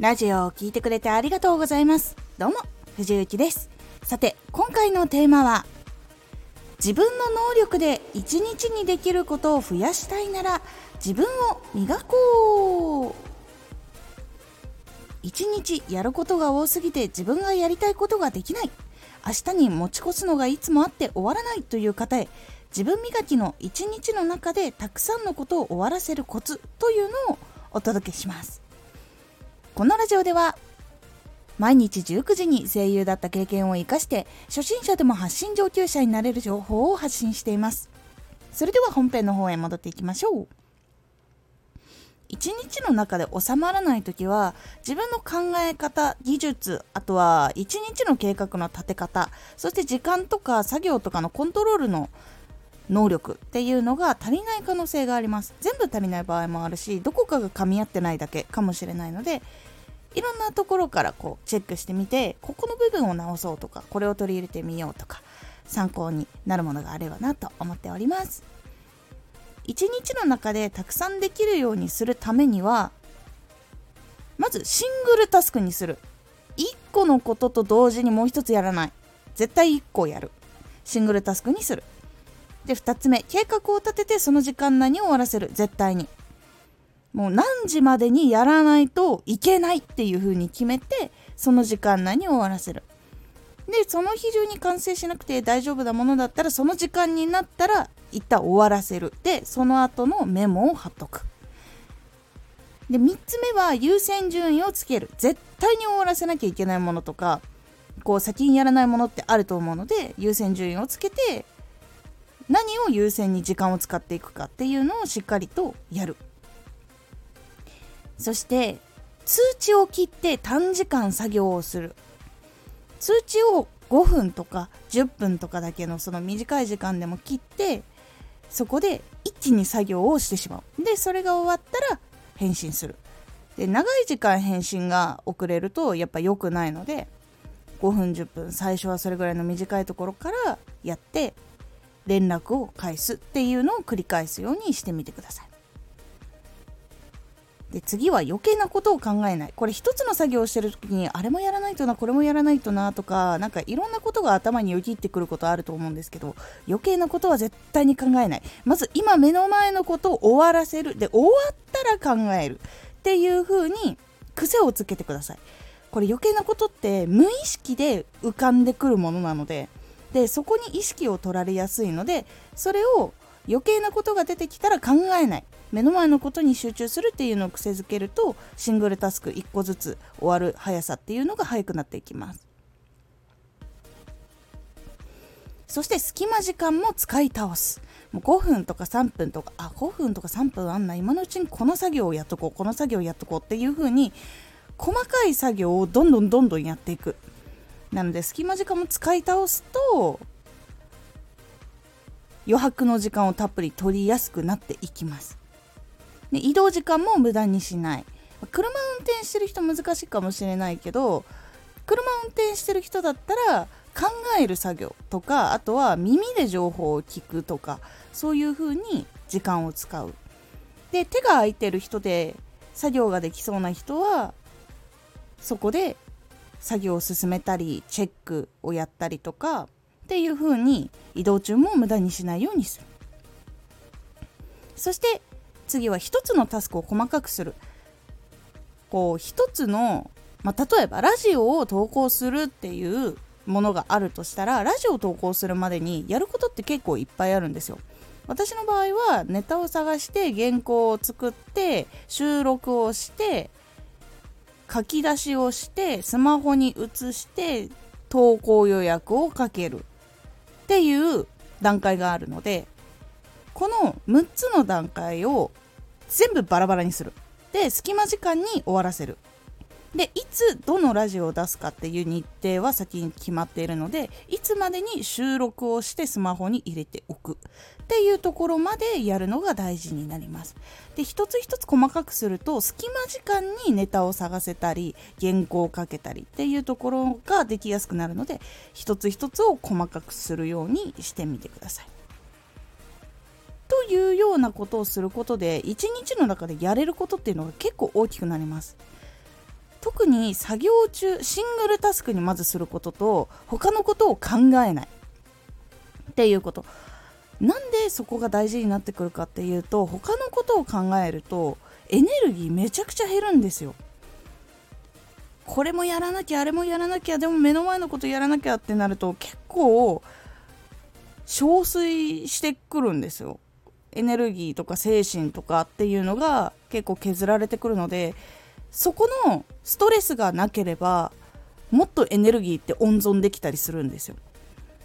ラジオを聴いてくれてありがとうございます。どうも藤幸です。さて今回のテーマは自分の能力で一日にできることを増やしたいなら自分を磨こう。一日やることが多すぎて自分がやりたいことができない。明日に持ち越すのがいつもあって終わらないという方へ自分磨きの一日の中でたくさんのことを終わらせるコツというのをお届けします。このラジオでは毎日19時に声優だった経験を生かして初心者でも発信上級者になれる情報を発信しています。それでは本編の方へ戻っていきましょう。一日の中で収まらない時は自分の考え方技術あとは一日の計画の立て方そして時間とか作業とかのコントロールの能力っていうのが足りない可能性があります。全部足りない場合もあるしどこかが噛み合ってないだけかもしれないのでいろんなところからこうチェックしてみてここの部分を直そうとかこれを取り入れてみようとか参考になるものがあればなと思っております。一日の中でたくさんできるようにするためにはまずシングルタスクにする。1個のことと同時にもう一つやらない。絶対1個やる。シングルタスクにする。で2つ目計画を立ててその時間内に終わらせる。絶対に。もう何時までにやらないといけないっていう風に決めてその時間内に終わらせる。でその日中に完成しなくて大丈夫なものだったらその時間になったら一旦終わらせる。でその後のメモを貼っとく。で3つ目は優先順位をつける。絶対に終わらせなきゃいけないものとかこう先にやらないものってあると思うので優先順位をつけて何を優先に時間を使っていくかっていうのをしっかりとやる。そして通知を切って短時間作業をする。通知を5分とか10分とかだけのその短い時間でも切ってそこで一気に作業をしてしまう。でそれが終わったら返信する。で長い時間返信が遅れるとやっぱ良くないので5分10分最初はそれぐらいの短いところからやって連絡を返すっていうのを繰り返すようにしてみてください。で次は余計なことを考えない。これ一つの作業をしてる時にあれもやらないとなこれもやらないとなとかなんかいろんなことが頭によぎってくることあると思うんですけど余計なことは絶対に考えない。まず今目の前のことを終わらせる。で終わったら考える。っていう風に癖をつけてください。これ余計なことって無意識で浮かんでくるものなのででそこに意識を取られやすいのでそれを余計なことが出てきたら考えない。目の前のことに集中するっていうのを癖づけるとシングルタスク1個ずつ終わる速さっていうのが速くなっていきます。そして隙間時間も使い倒す。もう5分とか3分とかあ5分とか3分あんな今のうちにこの作業をやっとこうこの作業をやっとこうっていう風に細かい作業をどんどんどんどんやっていく。なので隙間時間も使い倒すと余白の時間をたっぷり取りやすくなっていきます。で移動時間も無駄にしない。車運転してる人難しいかもしれないけど車運転してる人だったら考える作業とかあとは耳で情報を聞くとかそういう風に時間を使う。で手が空いてる人で作業ができそうな人はそこで作業を進めたりチェックをやったりとかっていう風に移動中も無駄にしないようにする。そして次は一つのタスクを細かくする。こう一つの、まあ、例えばラジオを投稿するっていうものがあるとしたらラジオを投稿するまでにやることって結構いっぱいあるんですよ。私の場合はネタを探して原稿を作って収録をして書き出しをしてスマホに移して投稿予約をかけるっていう段階があるのでこの6つの段階を全部バラバラにする。で隙間時間に終わらせる。でいつどのラジオを出すかっていう日程は先に決まっているのでいつまでに収録をしてスマホに入れておく。っていうところまでやるのが大事になります。で一つ一つ細かくすると隙間時間にネタを探せたり原稿をかけたりっていうところができやすくなるので一つ一つを細かくするようにしてみてください。いうようなことをすることで一日の中でやれることっていうのが結構大きくなります。特に作業中シングルタスクにまずすることと他のことを考えない。っていうこと。なんでそこが大事になってくるかっていうと他のことを考えるとエネルギーめちゃくちゃ減るんですよ。これもやらなきゃあれもやらなきゃでも目の前のことやらなきゃってなると結構憔悴してくるんですよ。エネルギーとか精神とかっていうのが結構削られてくるのでそこのストレスがなければもっとエネルギーって温存できたりするんですよ。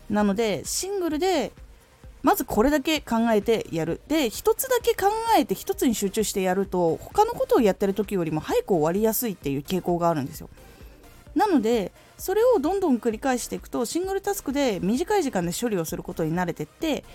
なのでシングルでまずこれだけ考えてやる。で一つだけ考えて一つに集中してやると他のことをやってる時よりも早く終わりやすいっていう傾向があるんですよ。なのでそれをどんどん繰り返していくとシングルタスクで短い時間で処理をすることに慣れてって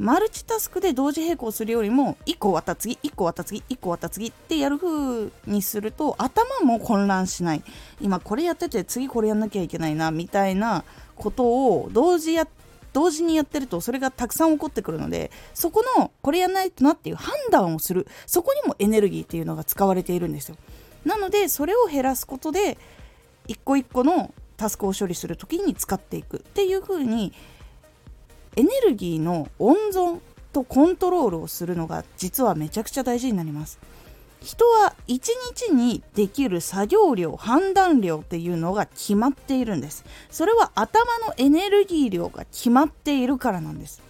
マルチタスクで同時並行するよりも1個終わった次1個終わった次1個終わった次ってやる風にすると頭も混乱しない。今これやってて次これやんなきゃいけないなみたいなことを同時や同時にやってるとそれがたくさん起こってくるのでそこのこれやんないとなっていう判断をする。そこにもエネルギーっていうのが使われているんですよ。なのでそれを減らすことで一個一個のタスクを処理する時に使っていくっていう風にエネルギーの温存とコントロールをするのが実はめちゃくちゃ大事になります。人は1日にできる作業量判断量っていうのが決まっているんです。それは頭のエネルギー量が決まっているからなんです。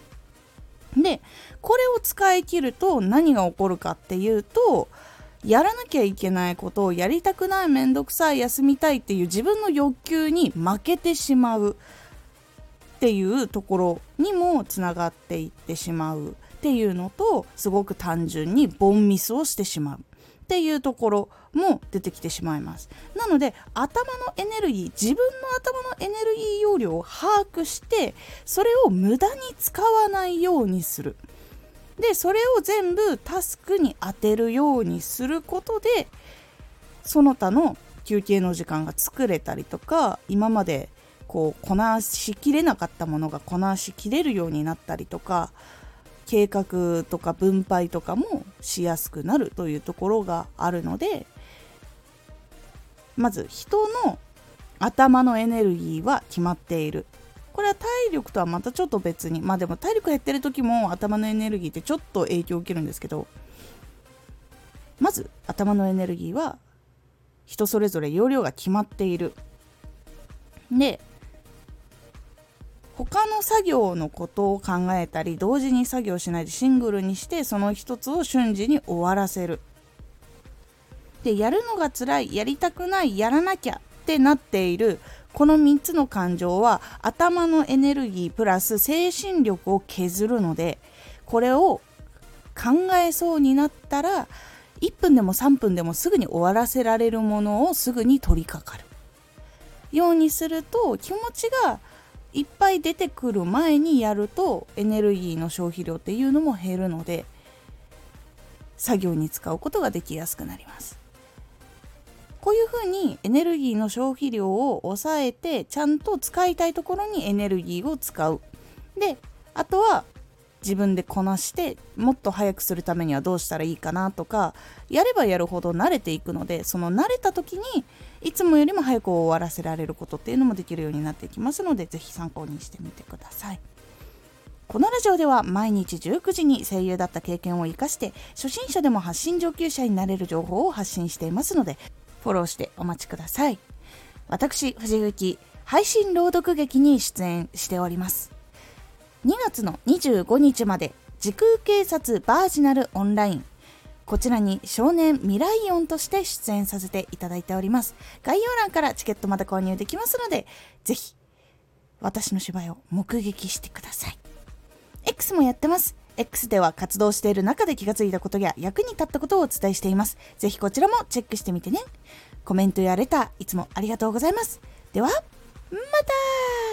でこれを使い切ると何が起こるかっていうとやらなきゃいけないことをやりたくないめんどくさい休みたいっていう自分の欲求に負けてしまう。っていうところにもつながっていってしまうっていうのとすごく単純にボンミスをしてしまうっていうところも出てきてしまいます。なので頭のエネルギー自分の頭のエネルギー容量を把握してそれを無駄に使わないようにする。でそれを全部タスクに当てるようにすることでその他の休憩の時間が作れたりとか今までこうこなしきれなかったものがこなしきれるようになったりとか計画とか分配とかもしやすくなるというところがあるのでまず人の頭のエネルギーは決まっている。これは体力とはまたちょっと別にまあでも体力減ってる時も頭のエネルギーってちょっと影響を受けるんですけどまず頭のエネルギーは人それぞれ容量が決まっている。で他の作業のことを考えたり同時に作業しないでシングルにしてその一つを瞬時に終わらせる。でやるのが辛いやりたくないやらなきゃってなっているこの3つの感情は頭のエネルギープラス精神力を削るのでこれを考えそうになったら1分でも3分でもすぐに終わらせられるものをすぐに取り掛かる。ようにすると気持ちがいっぱい出てくる前にやるとエネルギーの消費量っていうのも減るので作業に使うことができやすくなります。こういうふうにエネルギーの消費量を抑えてちゃんと使いたいところにエネルギーを使う。であとは自分でこなしてもっと早くするためにはどうしたらいいかなとかやればやるほど慣れていくのでその慣れた時にいつもよりも早く終わらせられることっていうのもできるようになっていきますので是非参考にしてみてください。このラジオでは毎日19時に声優だった経験を生かして初心者でも発信上級者になれる情報を発信していますのでフォローしてお待ちください。私、藤幸、配信朗読劇に出演しております。2月の25日まで時空警察バージナルオンライン。こちらに少年未来音として出演させていただいております。概要欄からチケットまで購入できますのでぜひ私の芝居を目撃してください。X もやってます。X では活動している中で気がついたことや役に立ったことをお伝えしています。ぜひこちらもチェックしてみてね。コメントやレターいつもありがとうございます。ではまた